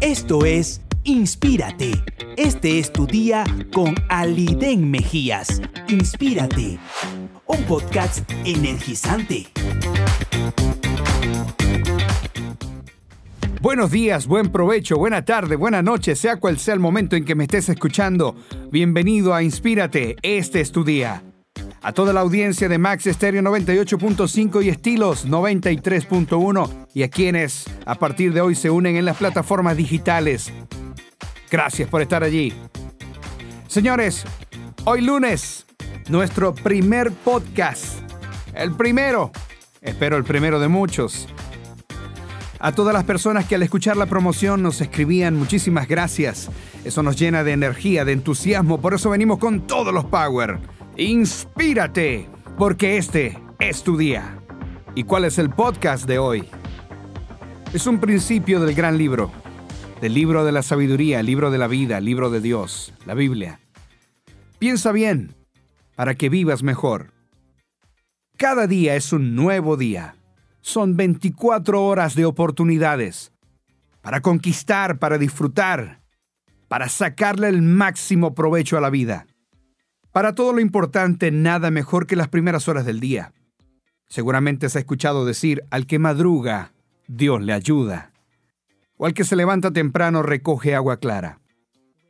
Esto es Inspírate. Este es tu día con Aliden Mejías. Inspírate. Un podcast energizante. Buenos días, buen provecho, buena tarde, buena noche, sea cual sea el momento en que me estés escuchando. Bienvenido a Inspírate, este es tu día. A toda la audiencia de Max Stereo 98.5 y Estilos 93.1 y a quienes a partir de hoy se unen en las plataformas digitales. Gracias por estar allí. Señores, hoy lunes, nuestro primer podcast. El primero. Espero el primero de muchos. A todas las personas que al escuchar la promoción nos escribían muchísimas gracias. Eso nos llena de energía, de entusiasmo, por eso venimos con todos los power. Inspírate, porque este es tu día. ¿Y cuál es el podcast de hoy? Es un principio del gran libro, del libro de la sabiduría, libro de la vida, libro de Dios, la Biblia. Piensa bien, para que vivas mejor. Cada día es un nuevo día. Son 24 horas de oportunidades para conquistar, para disfrutar, para sacarle el máximo provecho a la vida. Para todo lo importante, nada mejor que las primeras horas del día. Seguramente se ha escuchado decir, al que madruga, Dios le ayuda. O al que se levanta temprano recoge agua clara.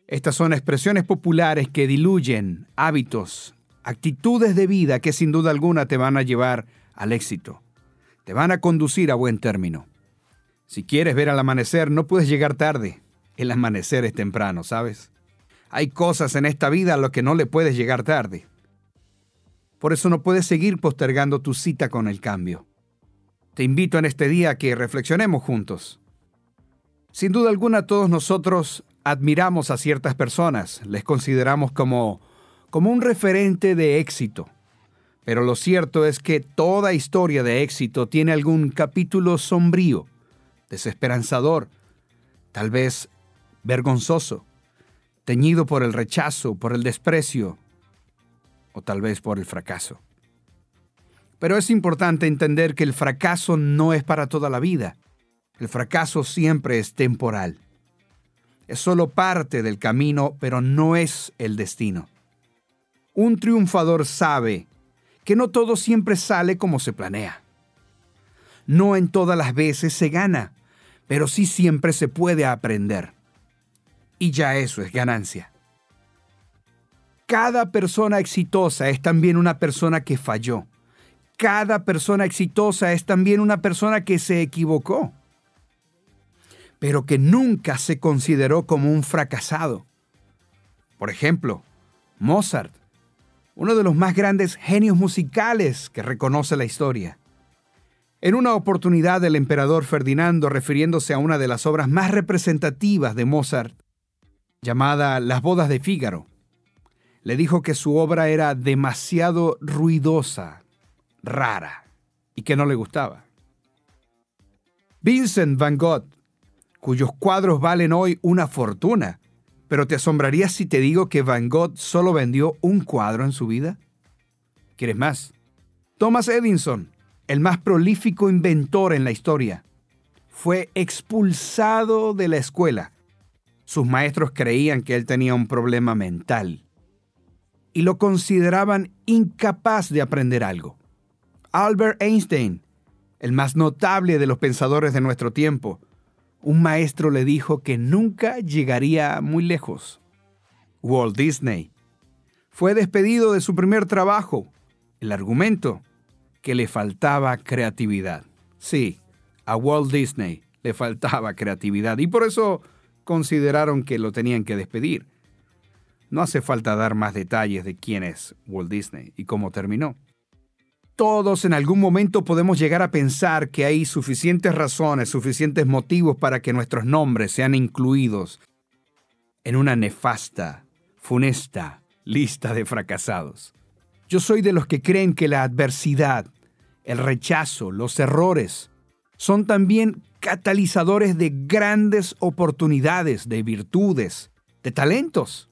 Estas son expresiones populares que diluyen hábitos, actitudes de vida que sin duda alguna te van a llevar al éxito. Te van a conducir a buen término. Si quieres ver al amanecer, no puedes llegar tarde. El amanecer es temprano, ¿sabes? Hay cosas en esta vida a las que no le puedes llegar tarde. Por eso no puedes seguir postergando tu cita con el cambio. Te invito en este día a que reflexionemos juntos. Sin duda alguna todos nosotros admiramos a ciertas personas, les consideramos como, como un referente de éxito. Pero lo cierto es que toda historia de éxito tiene algún capítulo sombrío, desesperanzador, tal vez vergonzoso teñido por el rechazo, por el desprecio o tal vez por el fracaso. Pero es importante entender que el fracaso no es para toda la vida. El fracaso siempre es temporal. Es solo parte del camino, pero no es el destino. Un triunfador sabe que no todo siempre sale como se planea. No en todas las veces se gana, pero sí siempre se puede aprender y ya eso es ganancia. Cada persona exitosa es también una persona que falló. Cada persona exitosa es también una persona que se equivocó, pero que nunca se consideró como un fracasado. Por ejemplo, Mozart, uno de los más grandes genios musicales que reconoce la historia. En una oportunidad el emperador Ferdinando, refiriéndose a una de las obras más representativas de Mozart, llamada Las bodas de Fígaro. Le dijo que su obra era demasiado ruidosa, rara, y que no le gustaba. Vincent van Gogh, cuyos cuadros valen hoy una fortuna, pero te asombrarías si te digo que Van Gogh solo vendió un cuadro en su vida. ¿Quieres más? Thomas Edison, el más prolífico inventor en la historia, fue expulsado de la escuela sus maestros creían que él tenía un problema mental y lo consideraban incapaz de aprender algo. Albert Einstein, el más notable de los pensadores de nuestro tiempo, un maestro le dijo que nunca llegaría muy lejos. Walt Disney fue despedido de su primer trabajo. El argumento, que le faltaba creatividad. Sí, a Walt Disney le faltaba creatividad y por eso consideraron que lo tenían que despedir. No hace falta dar más detalles de quién es Walt Disney y cómo terminó. Todos en algún momento podemos llegar a pensar que hay suficientes razones, suficientes motivos para que nuestros nombres sean incluidos en una nefasta, funesta lista de fracasados. Yo soy de los que creen que la adversidad, el rechazo, los errores, son también catalizadores de grandes oportunidades, de virtudes, de talentos.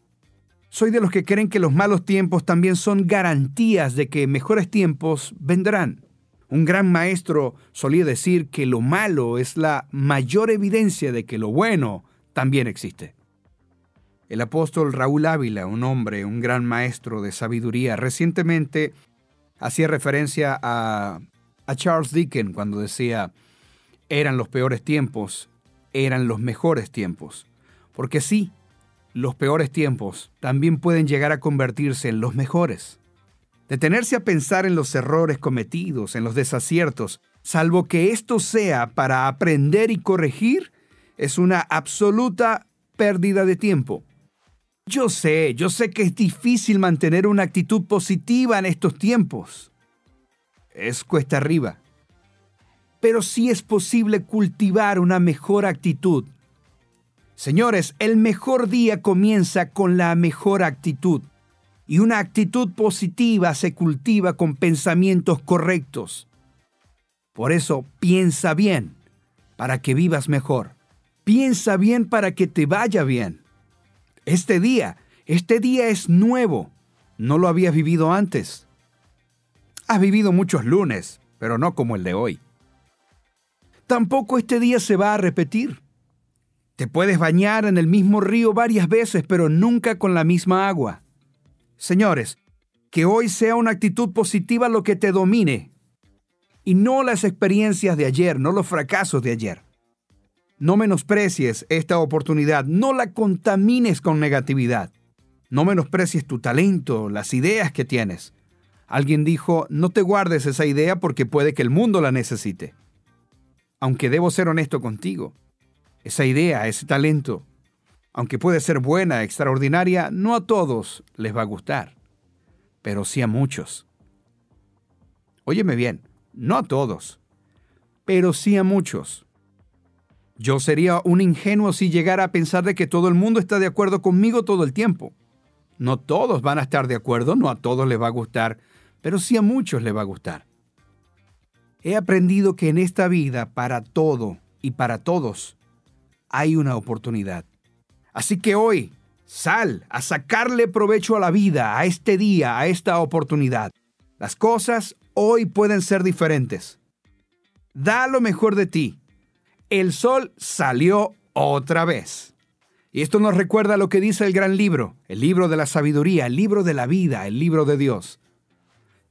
Soy de los que creen que los malos tiempos también son garantías de que mejores tiempos vendrán. Un gran maestro solía decir que lo malo es la mayor evidencia de que lo bueno también existe. El apóstol Raúl Ávila, un hombre, un gran maestro de sabiduría, recientemente hacía referencia a, a Charles Dickens cuando decía, eran los peores tiempos, eran los mejores tiempos. Porque sí, los peores tiempos también pueden llegar a convertirse en los mejores. Detenerse a pensar en los errores cometidos, en los desaciertos, salvo que esto sea para aprender y corregir, es una absoluta pérdida de tiempo. Yo sé, yo sé que es difícil mantener una actitud positiva en estos tiempos. Es cuesta arriba. Pero sí es posible cultivar una mejor actitud. Señores, el mejor día comienza con la mejor actitud. Y una actitud positiva se cultiva con pensamientos correctos. Por eso piensa bien, para que vivas mejor. Piensa bien para que te vaya bien. Este día, este día es nuevo. No lo habías vivido antes. Has vivido muchos lunes, pero no como el de hoy. Tampoco este día se va a repetir. Te puedes bañar en el mismo río varias veces, pero nunca con la misma agua. Señores, que hoy sea una actitud positiva lo que te domine, y no las experiencias de ayer, no los fracasos de ayer. No menosprecies esta oportunidad, no la contamines con negatividad. No menosprecies tu talento, las ideas que tienes. Alguien dijo, no te guardes esa idea porque puede que el mundo la necesite. Aunque debo ser honesto contigo, esa idea, ese talento, aunque puede ser buena, extraordinaria, no a todos les va a gustar, pero sí a muchos. Óyeme bien, no a todos, pero sí a muchos. Yo sería un ingenuo si llegara a pensar de que todo el mundo está de acuerdo conmigo todo el tiempo. No todos van a estar de acuerdo, no a todos les va a gustar, pero sí a muchos les va a gustar. He aprendido que en esta vida, para todo y para todos, hay una oportunidad. Así que hoy, sal a sacarle provecho a la vida, a este día, a esta oportunidad. Las cosas hoy pueden ser diferentes. Da lo mejor de ti el sol salió otra vez. Y esto nos recuerda lo que dice el gran libro, el libro de la sabiduría, el libro de la vida, el libro de Dios.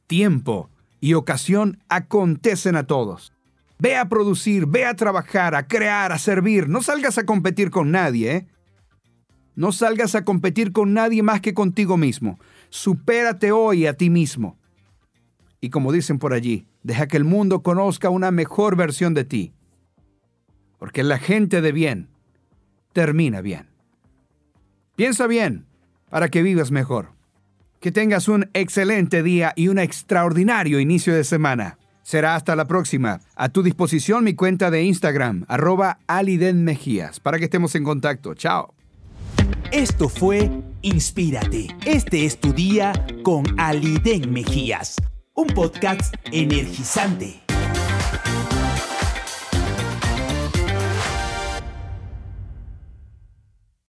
Tiempo y ocasión acontecen a todos. Ve a producir, ve a trabajar, a crear, a servir. No salgas a competir con nadie, ¿eh? No salgas a competir con nadie más que contigo mismo. Supérate hoy a ti mismo. Y como dicen por allí, deja que el mundo conozca una mejor versión de ti porque la gente de bien termina bien. Piensa bien para que vivas mejor. Que tengas un excelente día y un extraordinario inicio de semana. Será hasta la próxima. A tu disposición mi cuenta de Instagram, arroba Aliden Mejías, para que estemos en contacto. Chao. Esto fue Inspírate. Este es tu día con Aliden Mejías, un podcast energizante.